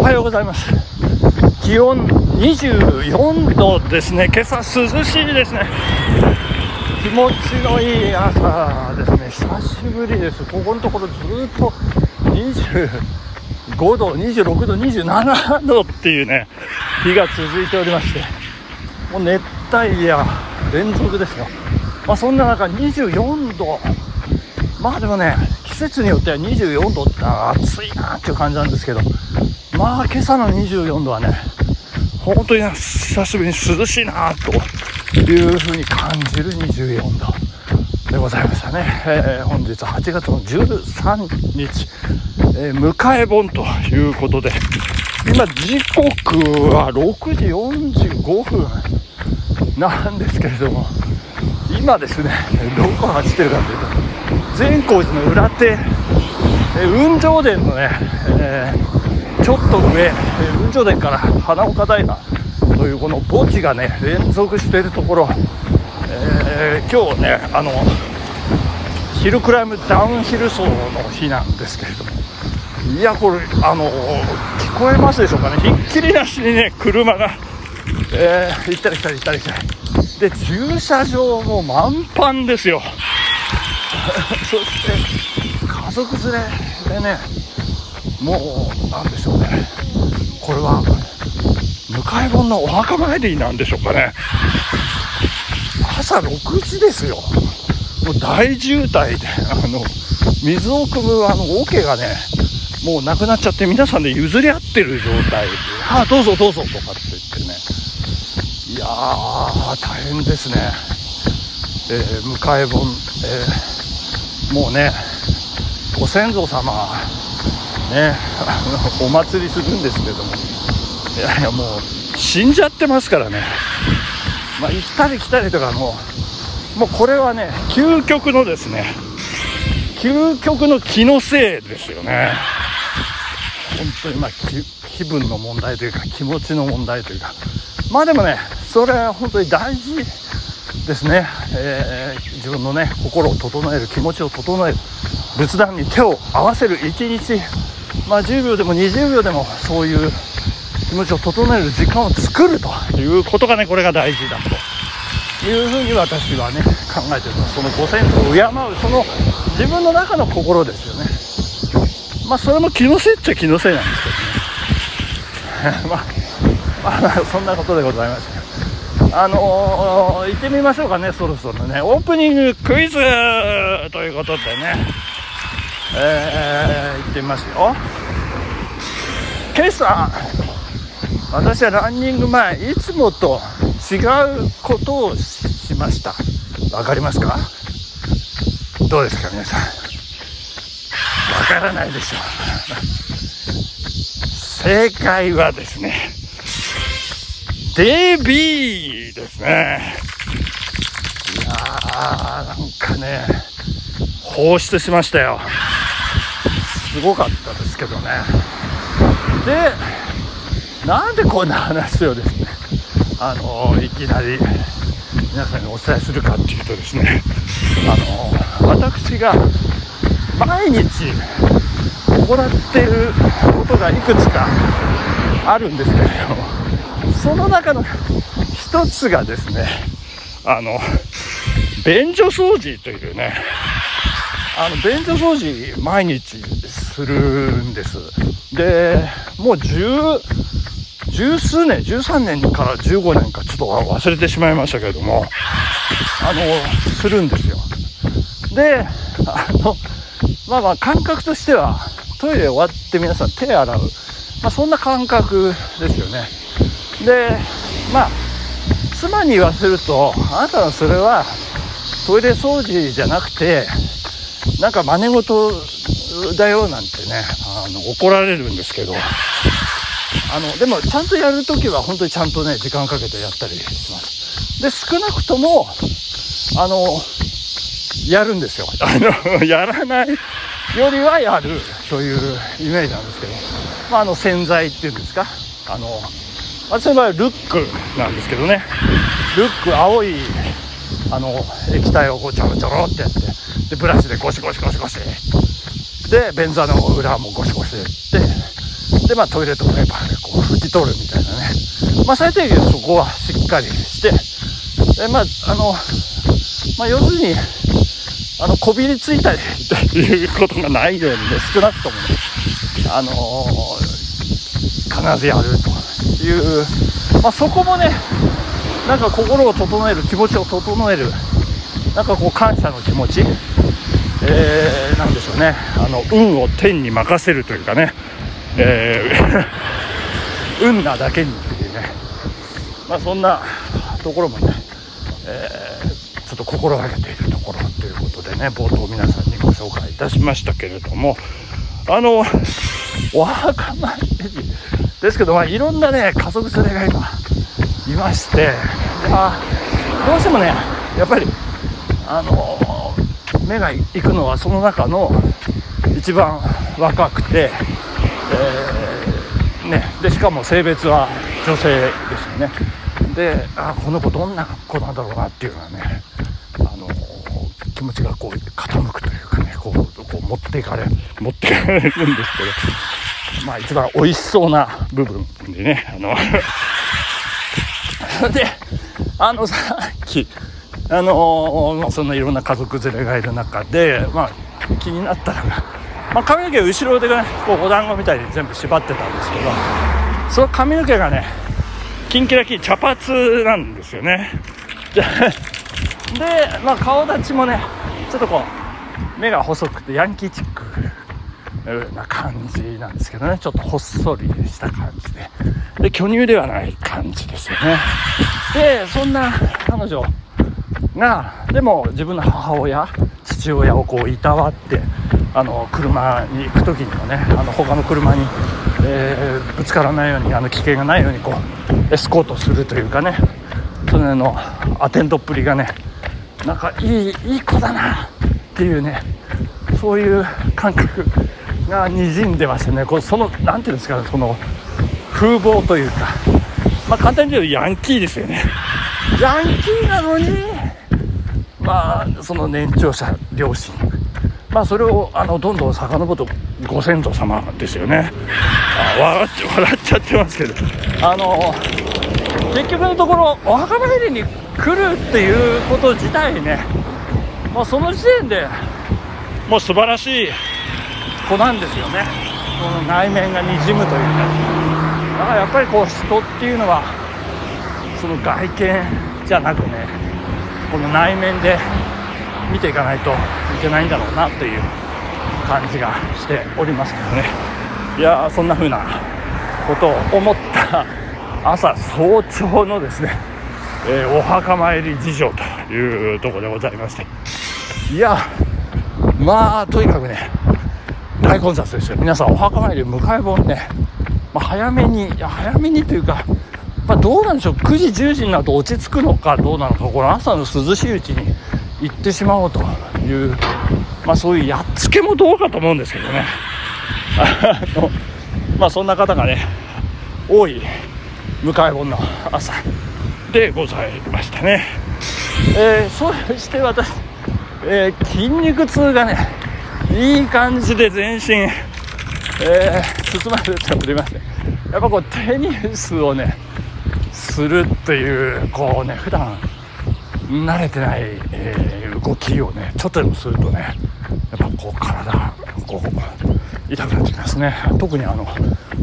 おはようございます。気温24度ですね。今朝涼しいですね。気持ちのいい朝ですね。久しぶりです。ここのところずっと25度26度27度っていうね日が続いておりましてもう熱帯夜連続ですよ。まあそんな中24度。まあでもね季節によっては24度って暑いなっていう感じなんですけどまあ今朝の24度はね本当に久しぶりに涼しいなというふうに感じる24度でございましたね、えー、本日8月の13日、えー、迎え盆ということで今時刻は6時45分なんですけれども今ですねどこ走ってるかというと善光寺の裏手、え雲上殿のね、えー、ちょっと上、え雲上殿から花岡平というこの墓地がね連続しているところ、えー、今日ねあのヒルクライムダウンヒル走の日なんですけれどもいやこれあの聞こえますでしょうかね。ひっきりなしにね車が、えー、行ったり来たり行ったり来たり。で駐車場も満帆ですよ。そして家族連れでねもうなんでしょうね。これは迎え盆のお墓参りなんでしょうかね。朝6時ですよ。もう大渋滞であの水を汲むあの桶がねもうなくなっちゃって皆さんで譲り合ってる状態で「ああどうぞどうぞ」とかって言ってね。いやー大変ですね、えー、迎え盆、えーもうねご先祖様ね。お祭りするんですけども。いやいやもう死んじゃってますからね。まあ行ったり来たりとかもうもうこれはね究極のですね。究極の気のせいですよね。本当にまあ気分の問題というか気持ちの問題というか。まあでもねそれは本当に大事ですね、えー、自分のね心を整える気持ちを整える仏壇に手を合わせる一日まあ10秒でも20秒でもそういう気持ちを整える時間を作るということがねこれが大事だと。いうふうに私はね考えてるそのご先祖を敬うその自分の中の心ですよね。まあそれも気のせいっちゃ気のせいなんですけどね。まあ、まあ、そんなことでございました。あのー、行ってみましょうかね、そろそろね。オープニングクイズということでね、えー、行ってみますよ。今朝、私はランニング前、いつもと違うことをしました。わかりますか？どうですか、皆さん？わからないでしょう。正解はですね、デビーですね。いやー、なんかね、放出しましたよ。すごかったですけどね。で、なんでこんな話をですね、あのいきなり皆さんにお伝えするかっていうとですね、あの私が毎日行ってることがいくつかあるんですけれども、その中の一つがですね、あの、便所掃除というね、あの、便所掃除毎日するんです。で、もう十、十数年、13年から15年かちょっと忘れてしまいましたけれども、あの、するんですよ。で、あの、まあまあ感覚としては、トイレ終わって皆さん手洗う。まあそんな感覚ですよね。でまあ妻に言わせるとあなたはそれはトイレ掃除じゃなくてなんか真似事だよなんてねあの怒られるんですけど。あのでもちゃんとやるときは本当にちゃんとね時間かけてやったりします。で少なくともあのやるんですよ。あのやらないよりはやるというイメージなんですけど、まあ、あの洗剤っていうんですか。あの私の場合はルックなんですけどね。ルック青いあの液体をこうちょろちょろってやってでブラシでゴシゴシゴシゴシで便座の裏もゴシゴシでってでまあトイレットペーパーでこう拭き取るみたいなね。まあ最低限そこはしっかりしてでまああのまあ要するにあのこびりついたりっていうことがないようにね少なくともねあの必ずやるというまあそこもねなんか心を整える気持ちを整えるなんかこう感謝の気持ちえー、なんでしょうね。あの運を天に任せるというかね、えー、運なだけにっていうね、まあ、そんなところもね、えー、ちょっと心がけているところということでね冒頭皆さんにご紹介いたしましたけれども。あのお墓参り。ですけど、まあ、いろんなね家族連れが今いまして。あどうしてもねやっぱりあの目が行くのはその中の一番若くて、えー、ね、でしかも性別は女性ですよね。であこの子どんな子なんだろうなっていうのはねあの気持ちがこう傾くというかねこうこう持っていかれ持っていかれるんですけど まあ一番美味しそうな部分でねあの。であのさっきあの、そんないろんな家族連れがいる中で、まあ、気になったのが、まあ、髪の毛後ろでねこうお団子みたいに全部縛ってたんですけどその髪の毛がねキンキラキン茶髪なんですよね。で、まあ、顔立ちもねちょっとこう目が細くてヤンキーチックな感じなんですけどね。ちょっとほっそりした感じで。で巨乳ではない感じですよね。でそんな彼女がでも自分の母親父親をこういたわってあの車に行く時にもねあの他の車に、えー、ぶつからないようにあの危険がないようにこうエスコートするというかねそれのアテンドっぷりがねなんかいいいい子だなっていうねそういう感覚がにじんでましてね。こうその何ていうんですかねその風貌というか。まあ簡単に言うとヤンキーですよね。ヤンキーなのに？まあその年長者両親。まあそれをあのどんどん遡るご先祖様ですよね。あ笑っ笑っちゃってますけど。あの結局のところお墓参りに来るっていうこと自体ねもうその時点でもう素晴らしい子なんですよね。この内面がにじむというか。だからやっぱりこう人っていうのはその外見じゃなくねこの内面で見ていかないといけないんだろうなという感じがしておりますけどね。いやそんな風なことを思った朝早朝のですね、えー、お墓参り事情というところでございまして。いやまあとにかくね大混雑ですよ。皆さんお墓参り迎え本ね、まあ、早めにいや早めにというかまあ、どうなんでしょう。9時10時になると落ち着くのかどうなのかこの朝の涼しいうちに行ってしまおうという、まあ、そういうやっつけもどうかと思うんですけどね。あの、まあ、そんな方がね多い迎え本の朝でございましたね、えー、そして私、えー、筋肉痛がねいい感じで全身、えー、包まれておりましてやっぱこうテニスをねするっていうこうね普段慣れてない、えー、動きをねちょっとでもするとねやっぱこう体こう痛くなってきますね。特にあの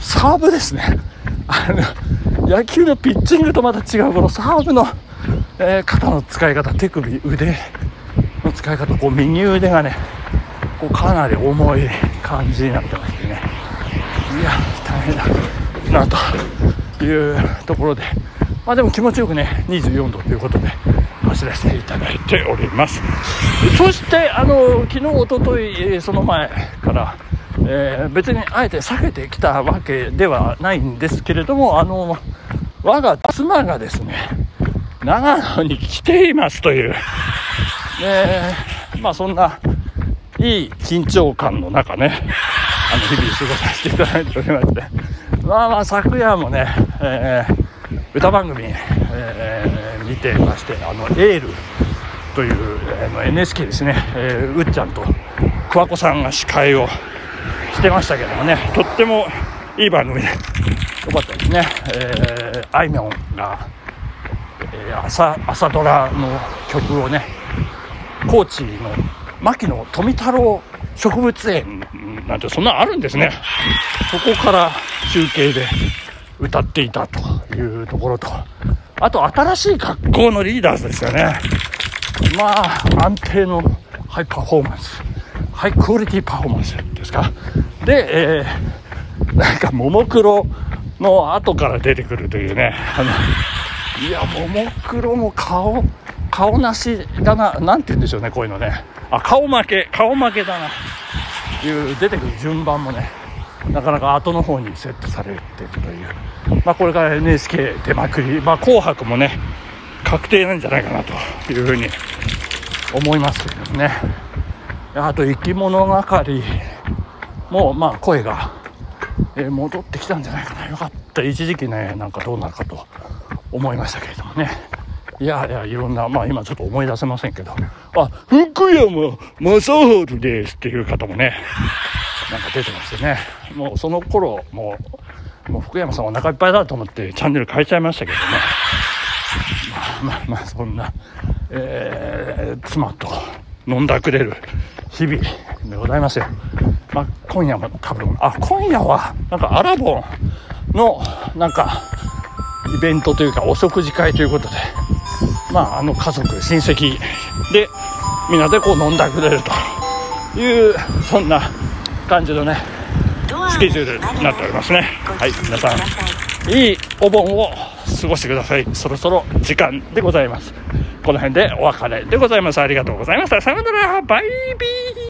サーブですね。あの野球のピッチングとまた違うこのサーブの、えー、肩の使い方手首腕の使い方こう右腕がねこうかなり重い感じになってましてね。いや大変だなというところでまあ、でも気持ちよくね24度ということで走らせていただいております。そしてあの昨日おとといその前から、えー、別にあえて避けてきたわけではないんですけれどもあの我が妻がですね長野に来ていますという、えー、まあそんないい緊張感の中ねあの日々過ごさせていただいておりましてまあまあ昨夜もね、えー歌番組、えー、見てまして「あのエール」という、えー、NHK ですね、えー、うっちゃんと桑子さんが司会をしてましたけどもねとってもいい番組でよかったですね、えー、あいみょんが、えー、朝朝ドラの曲をね高知の牧野富太郎植物園なんてそんなあるんですね。そこから中継で歌っていたというところと。あと新しい学校のリーダーズですよね。まあ安定のハイパフォーマンス。ハイクオリティパフォーマンスですか。で、えー、なんかももクロの後から出てくるというね。あのいやももクロも顔顔なしだな何て言うんでしょうねこういうのね。あ顔負け顔負けだな。いう出てくる順番もね。なかなか後の方にセットされてるという、まあ、これから NHK 出まくり、まあ、紅白もね確定なんじゃないかなというふうに思いますけどね。あと生き物係もまあ声が、え戻ってきたんじゃないかな。よかった。一時期ねなんかどうなるかと思いましたけれどもね。いやいやいろんなまあ今ちょっと思い出せませんけど。あ福山雅治ですっていう方もねなんか出てましてね。もうその頃もうもう福山さんお腹いっぱいだと思ってチャンネル変えちゃいましたけどね。まあまあまあそんな、えー、妻と飲んだくれる日々でございますよ。まあ、今夜も多分、あ、今夜は、なんかアラボンの、なんか、イベントというか、お食事会ということで、まあ、あの家族、親戚で、みんなでこう飲んだくれるという、そんな感じのね、スケジュールになっておりますね。はい、皆さん、いいお盆を過ごしてください。そろそろ時間でございます。この辺でお別れでございます。ありがとうございました。さよなら。バイビー。